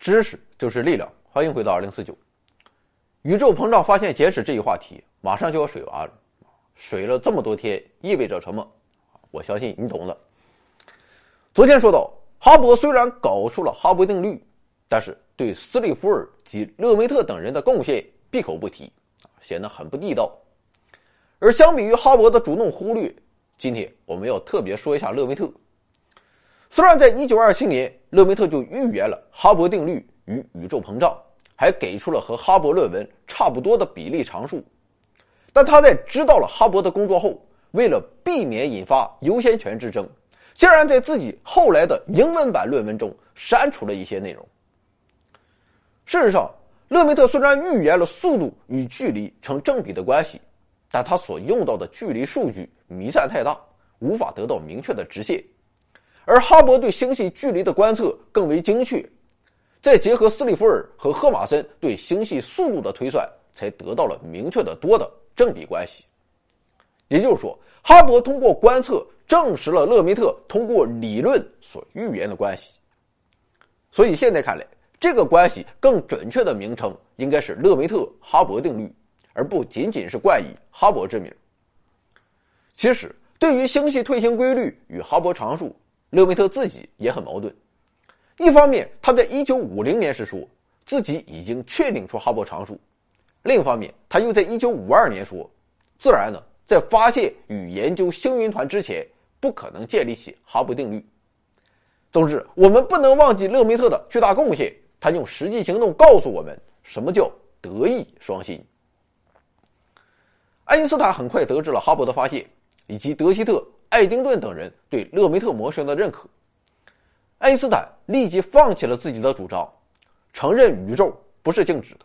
知识就是力量，欢迎回到二零四九。宇宙膨胀发现简史这一话题马上就要水完了，水了这么多天，意味着什么？我相信你懂的。昨天说到，哈勃虽然搞出了哈勃定律，但是对斯利夫尔及勒梅特等人的贡献闭口不提，显得很不地道。而相比于哈勃的主动忽略，今天我们要特别说一下勒梅特。虽然在1927年，勒梅特就预言了哈勃定律与宇宙膨胀，还给出了和哈勃论文差不多的比例常数，但他在知道了哈勃的工作后，为了避免引发优先权之争，竟然在自己后来的英文版论文中删除了一些内容。事实上，勒梅特虽然预言了速度与距离成正比的关系，但他所用到的距离数据弥散太大，无法得到明确的直线。而哈勃对星系距离的观测更为精确，再结合斯利夫尔和赫马森对星系速度的推算，才得到了明确的多的正比关系。也就是说，哈勃通过观测证实了勒梅特通过理论所预言的关系。所以现在看来，这个关系更准确的名称应该是勒梅特哈勃定律，而不仅仅是冠以哈勃之名。其实，对于星系退行规律与哈勃常数。勒梅特自己也很矛盾，一方面他在一九五零年时说自己已经确定出哈勃常数，另一方面他又在一九五二年说，自然呢在发现与研究星云团之前不可能建立起哈勃定律。总之，我们不能忘记勒梅特的巨大贡献，他用实际行动告诉我们什么叫德艺双馨。爱因斯坦很快得知了哈勃的发现，以及德希特。爱丁顿等人对勒梅特模型的认可，爱因斯坦立即放弃了自己的主张，承认宇宙不是静止的。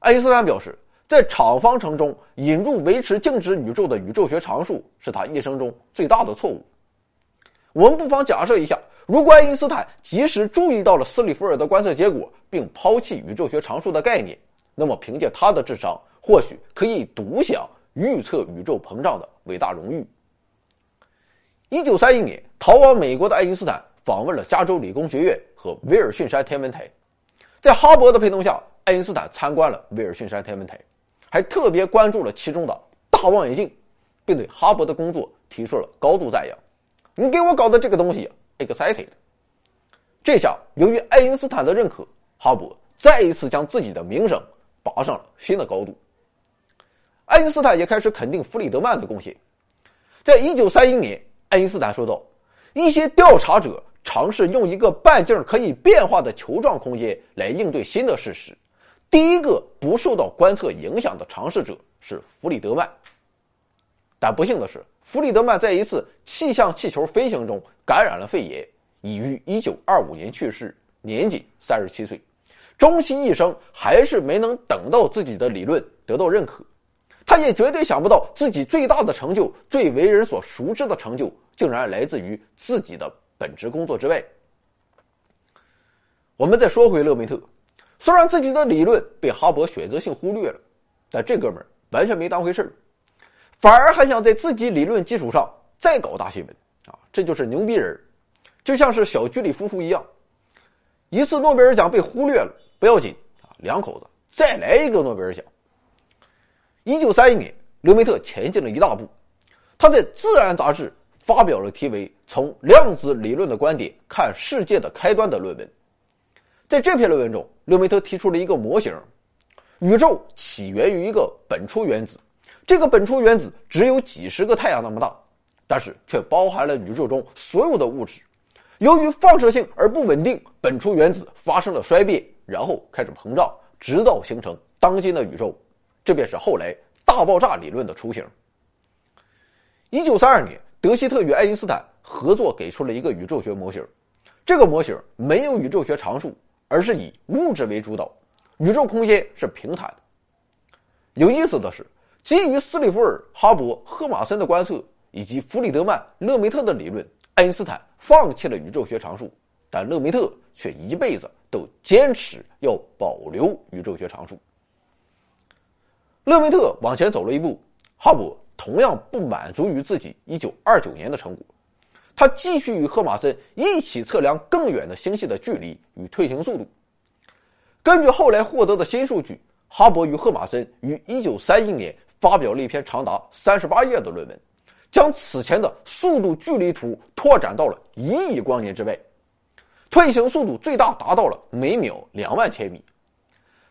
爱因斯坦表示，在场方程中引入维持静止宇宙的宇宙学常数是他一生中最大的错误。我们不妨假设一下，如果爱因斯坦及时注意到了斯里夫尔的观测结果，并抛弃宇宙学常数的概念，那么凭借他的智商，或许可以独享预测宇宙膨胀的伟大荣誉。一九三一年，逃往美国的爱因斯坦访问了加州理工学院和威尔逊山天文台。在哈勃的陪同下，爱因斯坦参观了威尔逊山天文台，还特别关注了其中的大望远镜，并对哈勃的工作提出了高度赞扬。你给我搞的这个东西，excited！这下，由于爱因斯坦的认可，哈勃再一次将自己的名声拔上了新的高度。爱因斯坦也开始肯定弗里德曼的贡献。在一九三一年。爱因斯坦说道：“一些调查者尝试用一个半径可以变化的球状空间来应对新的事实。第一个不受到观测影响的尝试者是弗里德曼。但不幸的是，弗里德曼在一次气象气球飞行中感染了肺炎，已于1925年去世，年仅37岁。终其一生，还是没能等到自己的理论得到认可。”他也绝对想不到，自己最大的成就、最为人所熟知的成就，竟然来自于自己的本职工作之外。我们再说回勒梅特，虽然自己的理论被哈勃选择性忽略了，但这哥们儿完全没当回事儿，反而还想在自己理论基础上再搞大新闻啊！这就是牛逼人就像是小居里夫妇一样，一次诺贝尔奖被忽略了不要紧啊，两口子再来一个诺贝尔奖。一九三一年，刘梅特前进了一大步，他在《自然》杂志发表了题为《从量子理论的观点看世界的开端》的论文。在这篇论文中，刘梅特提出了一个模型：宇宙起源于一个本初原子，这个本初原子只有几十个太阳那么大，但是却包含了宇宙中所有的物质。由于放射性而不稳定，本初原子发生了衰变，然后开始膨胀，直到形成当今的宇宙。这便是后来大爆炸理论的雏形。一九三二年，德希特与爱因斯坦合作给出了一个宇宙学模型。这个模型没有宇宙学常数，而是以物质为主导，宇宙空间是平坦的。有意思的是，基于斯里夫尔、哈勃、赫马森的观测以及弗里德曼、勒梅特的理论，爱因斯坦放弃了宇宙学常数，但勒梅特却一辈子都坚持要保留宇宙学常数。勒梅特往前走了一步，哈勃同样不满足于自己1929年的成果，他继续与赫马森一起测量更远的星系的距离与退行速度，根据后来获得的新数据，哈勃与赫马森于1931年发表了一篇长达38页的论文，将此前的速度距离图拓展到了一亿光年之外，退行速度最大达到了每秒两万千米。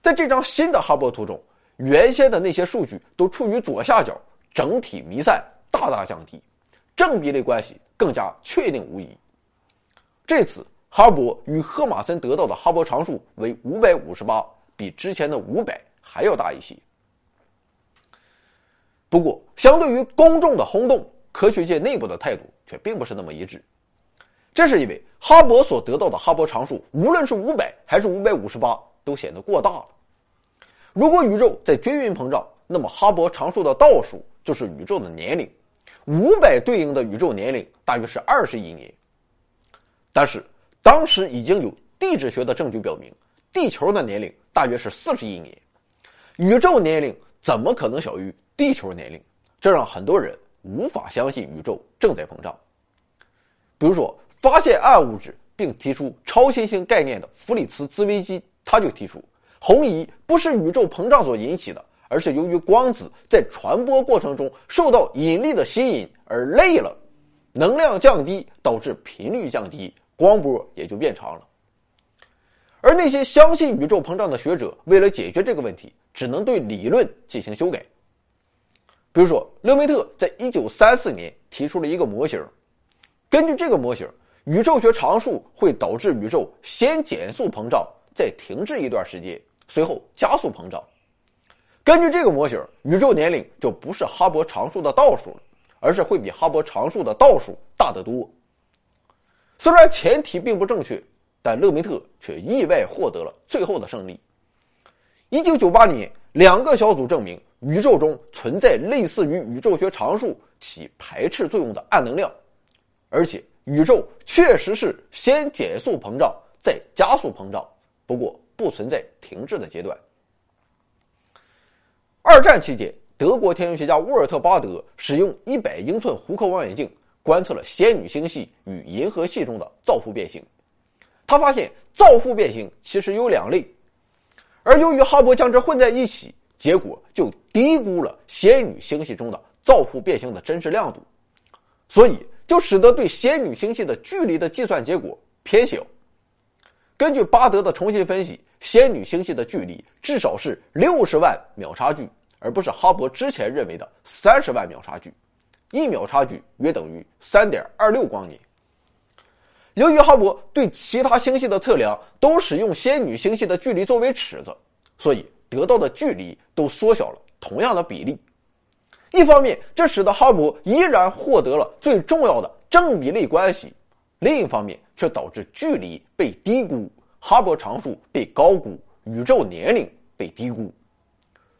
在这张新的哈勃图中，原先的那些数据都处于左下角，整体弥散，大大降低，正比例关系更加确定无疑。这次。哈勃与赫马森得到的哈勃常数为五百五十八，比之前的五百还要大一些。不过，相对于公众的轰动，科学界内部的态度却并不是那么一致。这是因为哈勃所得到的哈勃常数，无论是五百还是五百五十八，都显得过大了。如果宇宙在均匀膨胀，那么哈勃常数的倒数就是宇宙的年龄，五百对应的宇宙年龄大约是二十亿年。但是。当时已经有地质学的证据表明，地球的年龄大约是四十亿年，宇宙年龄怎么可能小于地球年龄？这让很多人无法相信宇宙正在膨胀。比如说，发现暗物质并提出超新星概念的弗里茨兹维基，他就提出，红移不是宇宙膨胀所引起的，而是由于光子在传播过程中受到引力的吸引而累了，能量降低导致频率降低。光波也就变长了，而那些相信宇宙膨胀的学者，为了解决这个问题，只能对理论进行修改。比如说，勒梅特在一九三四年提出了一个模型，根据这个模型，宇宙学常数会导致宇宙先减速膨胀，再停滞一段时间，随后加速膨胀。根据这个模型，宇宙年龄就不是哈勃常数的倒数了，而是会比哈勃常数的倒数大得多。虽然前提并不正确，但勒梅特却意外获得了最后的胜利。一九九八年，两个小组证明宇宙中存在类似于宇宙学常数起排斥作用的暗能量，而且宇宙确实是先减速膨胀再加速膨胀，不过不存在停滞的阶段。二战期间，德国天文学家沃尔特·巴德使用一百英寸弧口望远镜。观测了仙女星系与银河系中的造父变形，他发现造父变形其实有两类，而由于哈勃将之混在一起，结果就低估了仙女星系中的造父变形的真实亮度，所以就使得对仙女星系的距离的计算结果偏小。根据巴德的重新分析，仙女星系的距离至少是六十万秒差距，而不是哈勃之前认为的三十万秒差距。一秒差距约等于三点二六光年。由于哈勃对其他星系的测量都使用仙女星系的距离作为尺子，所以得到的距离都缩小了同样的比例。一方面，这使得哈勃依然获得了最重要的正比例关系；另一方面，却导致距离被低估，哈勃常数被高估，宇宙年龄被低估。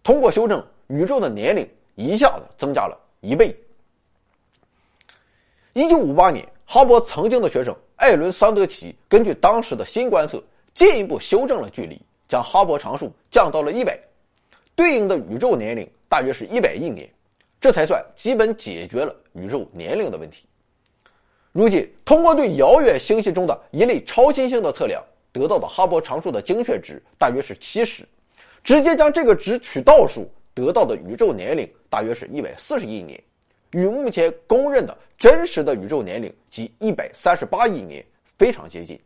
通过修正，宇宙的年龄一下子增加了一倍。一九五八年，哈勃曾经的学生艾伦·桑德奇根据当时的新观测，进一步修正了距离，将哈勃常数降到了一百，对应的宇宙年龄大约是一百亿年，这才算基本解决了宇宙年龄的问题。如今，通过对遥远星系中的一类超新星的测量，得到的哈勃常数的精确值大约是七十，直接将这个值取倒数，得到的宇宙年龄大约是一百四十亿年。与目前公认的真实的宇宙年龄及一百三十八亿年非常接近。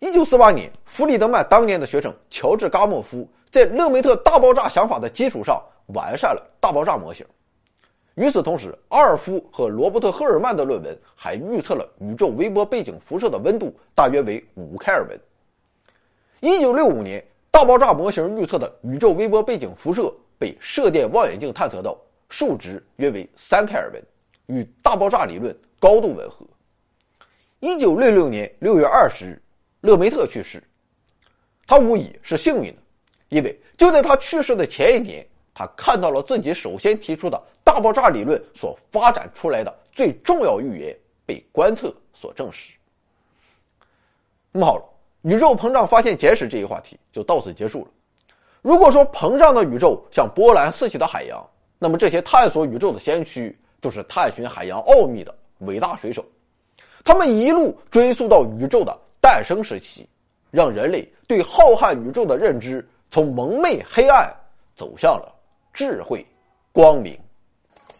一九四八年，弗里德曼当年的学生乔治·嘎莫夫在勒梅特大爆炸想法的基础上完善了大爆炸模型。与此同时，阿尔夫和罗伯特·赫尔曼的论文还预测了宇宙微波背景辐射的温度大约为五开尔文。一九六五年，大爆炸模型预测的宇宙微波背景辐射被射电望远镜探测到。数值约为三开尔文，与大爆炸理论高度吻合。一九六六年六月二十日，勒梅特去世。他无疑是幸运的，因为就在他去世的前一年，他看到了自己首先提出的大爆炸理论所发展出来的最重要预言被观测所证实。那么好了，宇宙膨胀发现简史这一话题就到此结束了。如果说膨胀的宇宙像波澜四起的海洋，那么这些探索宇宙的先驱，就是探寻海洋奥秘的伟大水手，他们一路追溯到宇宙的诞生时期，让人类对浩瀚宇宙的认知从蒙昧黑暗走向了智慧光明。